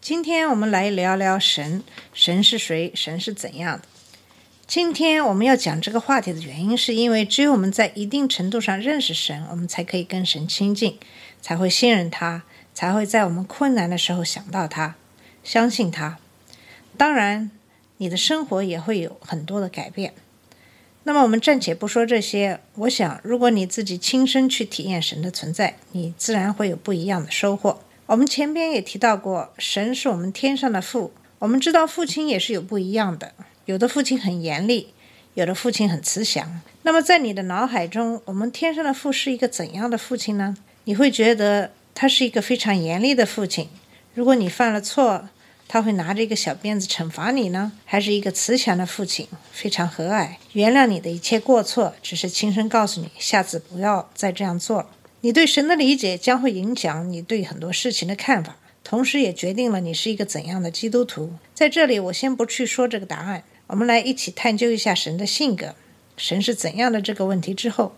今天我们来聊聊神，神是谁？神是怎样的？今天我们要讲这个话题的原因，是因为只有我们在一定程度上认识神，我们才可以跟神亲近，才会信任他，才会在我们困难的时候想到他，相信他。当然，你的生活也会有很多的改变。那么我们暂且不说这些，我想，如果你自己亲身去体验神的存在，你自然会有不一样的收获。我们前边也提到过，神是我们天上的父。我们知道父亲也是有不一样的，有的父亲很严厉，有的父亲很慈祥。那么在你的脑海中，我们天上的父是一个怎样的父亲呢？你会觉得他是一个非常严厉的父亲。如果你犯了错，他会拿着一个小鞭子惩罚你呢，还是一个慈祥的父亲，非常和蔼，原谅你的一切过错，只是轻声告诉你，下次不要再这样做了。你对神的理解将会影响你对很多事情的看法，同时也决定了你是一个怎样的基督徒。在这里，我先不去说这个答案，我们来一起探究一下神的性格，神是怎样的这个问题之后，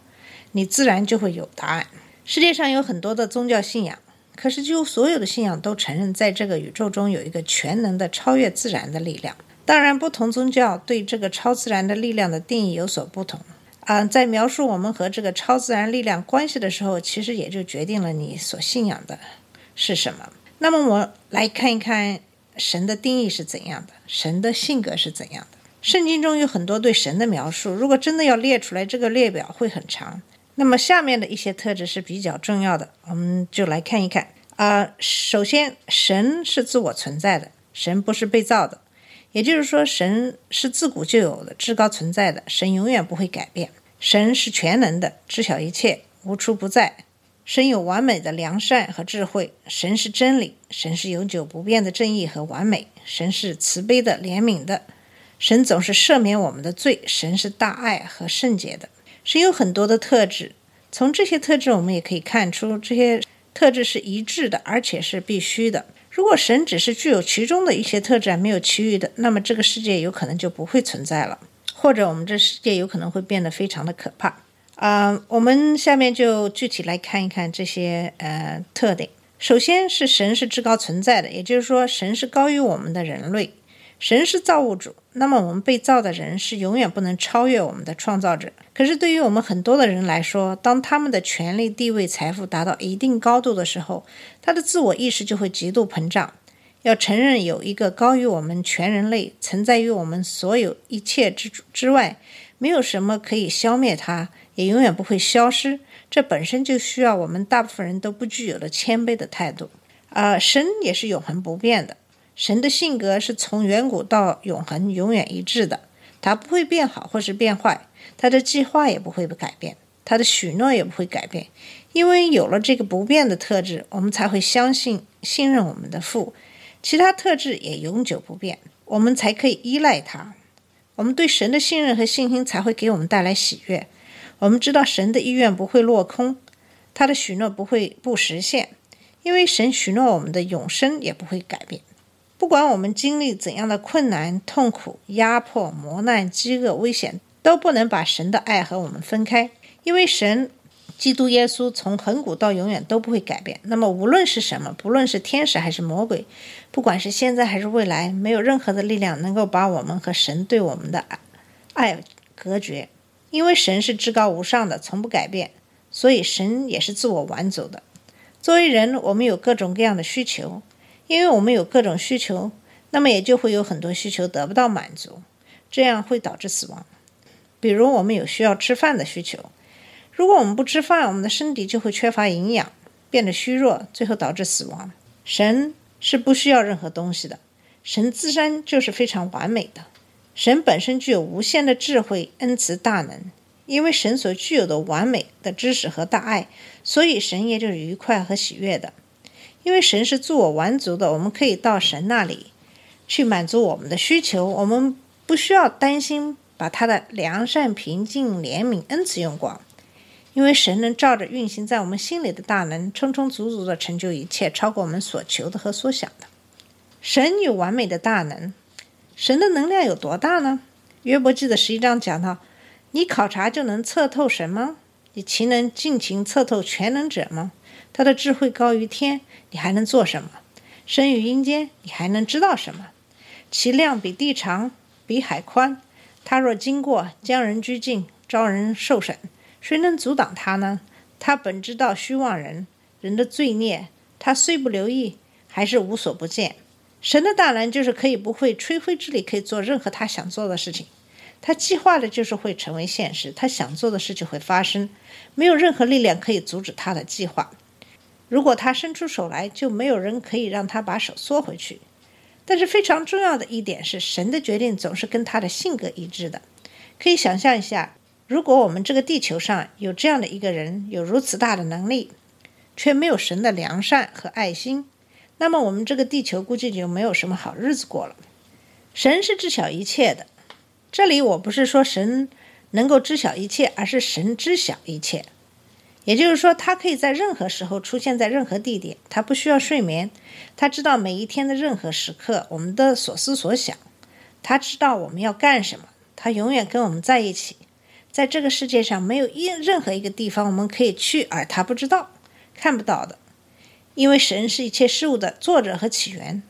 你自然就会有答案。世界上有很多的宗教信仰，可是几乎所有的信仰都承认，在这个宇宙中有一个全能的、超越自然的力量。当然，不同宗教对这个超自然的力量的定义有所不同。啊、在描述我们和这个超自然力量关系的时候，其实也就决定了你所信仰的是什么。那么，我来看一看神的定义是怎样的，神的性格是怎样的。圣经中有很多对神的描述，如果真的要列出来，这个列表会很长。那么下面的一些特质是比较重要的，我们就来看一看。啊、首先，神是自我存在的，神不是被造的，也就是说，神是自古就有的、至高存在的，神永远不会改变。神是全能的，知晓一切，无处不在。神有完美的良善和智慧，神是真理，神是永久不变的正义和完美，神是慈悲的、怜悯的，神总是赦免我们的罪，神是大爱和圣洁的。神有很多的特质，从这些特质我们也可以看出，这些特质是一致的，而且是必须的。如果神只是具有其中的一些特质，没有其余的，那么这个世界有可能就不会存在了，或者我们这世界有可能会变得非常的可怕。啊、我们下面就具体来看一看这些呃特点。首先是神是至高存在的，也就是说，神是高于我们的人类，神是造物主。那么我们被造的人是永远不能超越我们的创造者。可是对于我们很多的人来说，当他们的权力、地位、财富达到一定高度的时候，他的自我意识就会极度膨胀。要承认有一个高于我们全人类、存在于我们所有一切之之外，没有什么可以消灭它，也永远不会消失。这本身就需要我们大部分人都不具有的谦卑的态度。啊、神也是永恒不变的，神的性格是从远古到永恒永远一致的，他不会变好或是变坏，他的计划也不会改变，他的许诺也不会改变。因为有了这个不变的特质，我们才会相信、信任我们的父。其他特质也永久不变，我们才可以依赖他。我们对神的信任和信心才会给我们带来喜悦。我们知道神的意愿不会落空，他的许诺不会不实现，因为神许诺我们的永生也不会改变。不管我们经历怎样的困难、痛苦、压迫、磨难、饥饿、危险，都不能把神的爱和我们分开，因为神基督耶稣从恒古到永远都不会改变。那么无论是什么，不论是天使还是魔鬼，不管是现在还是未来，没有任何的力量能够把我们和神对我们的爱爱隔绝。因为神是至高无上的，从不改变，所以神也是自我完足的。作为人，我们有各种各样的需求，因为我们有各种需求，那么也就会有很多需求得不到满足，这样会导致死亡。比如，我们有需要吃饭的需求，如果我们不吃饭，我们的身体就会缺乏营养，变得虚弱，最后导致死亡。神是不需要任何东西的，神自身就是非常完美的。神本身具有无限的智慧、恩慈、大能，因为神所具有的完美的知识和大爱，所以神也就是愉快和喜悦的。因为神是自我完足的，我们可以到神那里，去满足我们的需求，我们不需要担心把他的良善、平静、怜悯、恩慈用光，因为神能照着运行在我们心里的大能，充充足足的成就一切，超过我们所求的和所想的。神有完美的大能，神的能量有多大呢？约伯记的十一章讲到：“你考察就能测透神吗？你岂能尽情测透全能者吗？他的智慧高于天，你还能做什么？生于阴间，你还能知道什么？其量比地长，比海宽。他若经过，将人拘禁，招人受审，谁能阻挡他呢？他本知道虚妄人，人的罪孽，他虽不留意，还是无所不见。神的大能就是可以不会吹灰之力，可以做任何他想做的事情。他计划的就是会成为现实，他想做的事就会发生，没有任何力量可以阻止他的计划。如果他伸出手来，就没有人可以让他把手缩回去。但是非常重要的一点是，神的决定总是跟他的性格一致的。可以想象一下，如果我们这个地球上有这样的一个人，有如此大的能力，却没有神的良善和爱心，那么我们这个地球估计就没有什么好日子过了。神是知晓一切的。这里我不是说神能够知晓一切，而是神知晓一切。也就是说，他可以在任何时候出现在任何地点，他不需要睡眠，他知道每一天的任何时刻我们的所思所想，他知道我们要干什么，他永远跟我们在一起。在这个世界上，没有一任何一个地方我们可以去，而他不知道、看不到的，因为神是一切事物的作者和起源，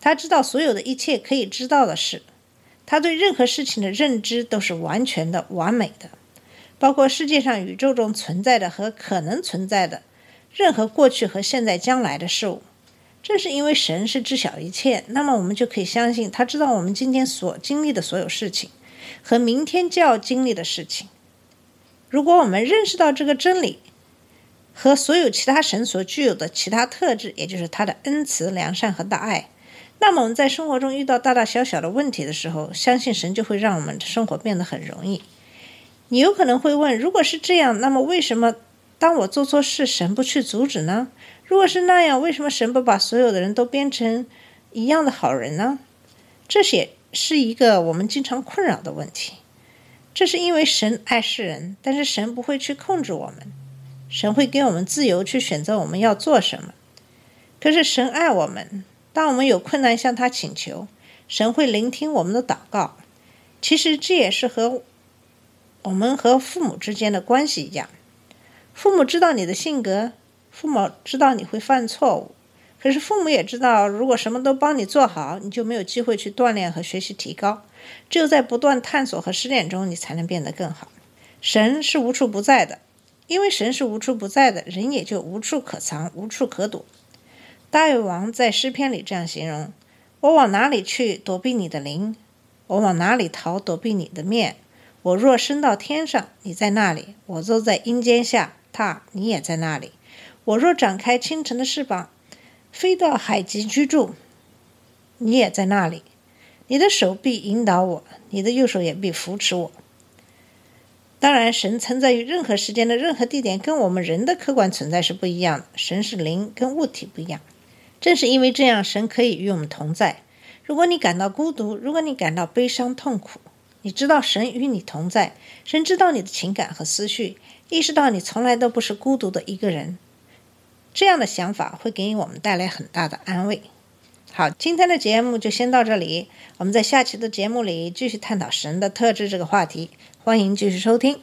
他知道所有的一切可以知道的事。他对任何事情的认知都是完全的、完美的，包括世界上宇宙中存在的和可能存在的任何过去和现在、将来的事物。正是因为神是知晓一切，那么我们就可以相信他知道我们今天所经历的所有事情和明天就要经历的事情。如果我们认识到这个真理和所有其他神所具有的其他特质，也就是他的恩慈、良善和大爱。那么我们在生活中遇到大大小小的问题的时候，相信神就会让我们的生活变得很容易。你有可能会问：如果是这样，那么为什么当我做错事，神不去阻止呢？如果是那样，为什么神不把所有的人都变成一样的好人呢？这些是一个我们经常困扰的问题。这是因为神爱世人，但是神不会去控制我们，神会给我们自由去选择我们要做什么。可是神爱我们。当我们有困难向他请求，神会聆听我们的祷告。其实这也是和我们和父母之间的关系一样。父母知道你的性格，父母知道你会犯错误，可是父母也知道，如果什么都帮你做好，你就没有机会去锻炼和学习提高。只有在不断探索和失恋中，你才能变得更好。神是无处不在的，因为神是无处不在的，人也就无处可藏，无处可躲。大卫王在诗篇里这样形容：“我往哪里去躲避你的灵？我往哪里逃躲避你的面？我若升到天上，你在那里；我坐在阴间下榻，你也在那里。我若展开清晨的翅膀，飞到海极居住，你也在那里。你的手臂引导我，你的右手也必扶持我。”当然，神存在于任何时间的任何地点，跟我们人的客观存在是不一样的。神是灵，跟物体不一样。正是因为这样，神可以与我们同在。如果你感到孤独，如果你感到悲伤痛苦，你知道神与你同在，神知道你的情感和思绪，意识到你从来都不是孤独的一个人。这样的想法会给我们带来很大的安慰。好，今天的节目就先到这里，我们在下期的节目里继续探讨神的特质这个话题。欢迎继续收听。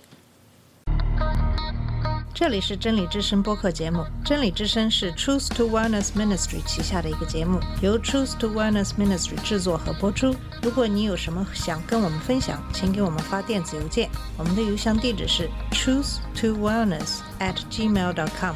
这里是真理之声播客节目。真理之声是 Truth to Wellness Ministry 旗下的一个节目，由 Truth to Wellness Ministry 制作和播出。如果你有什么想跟我们分享，请给我们发电子邮件，我们的邮箱地址是 truth to wellness at gmail dot com。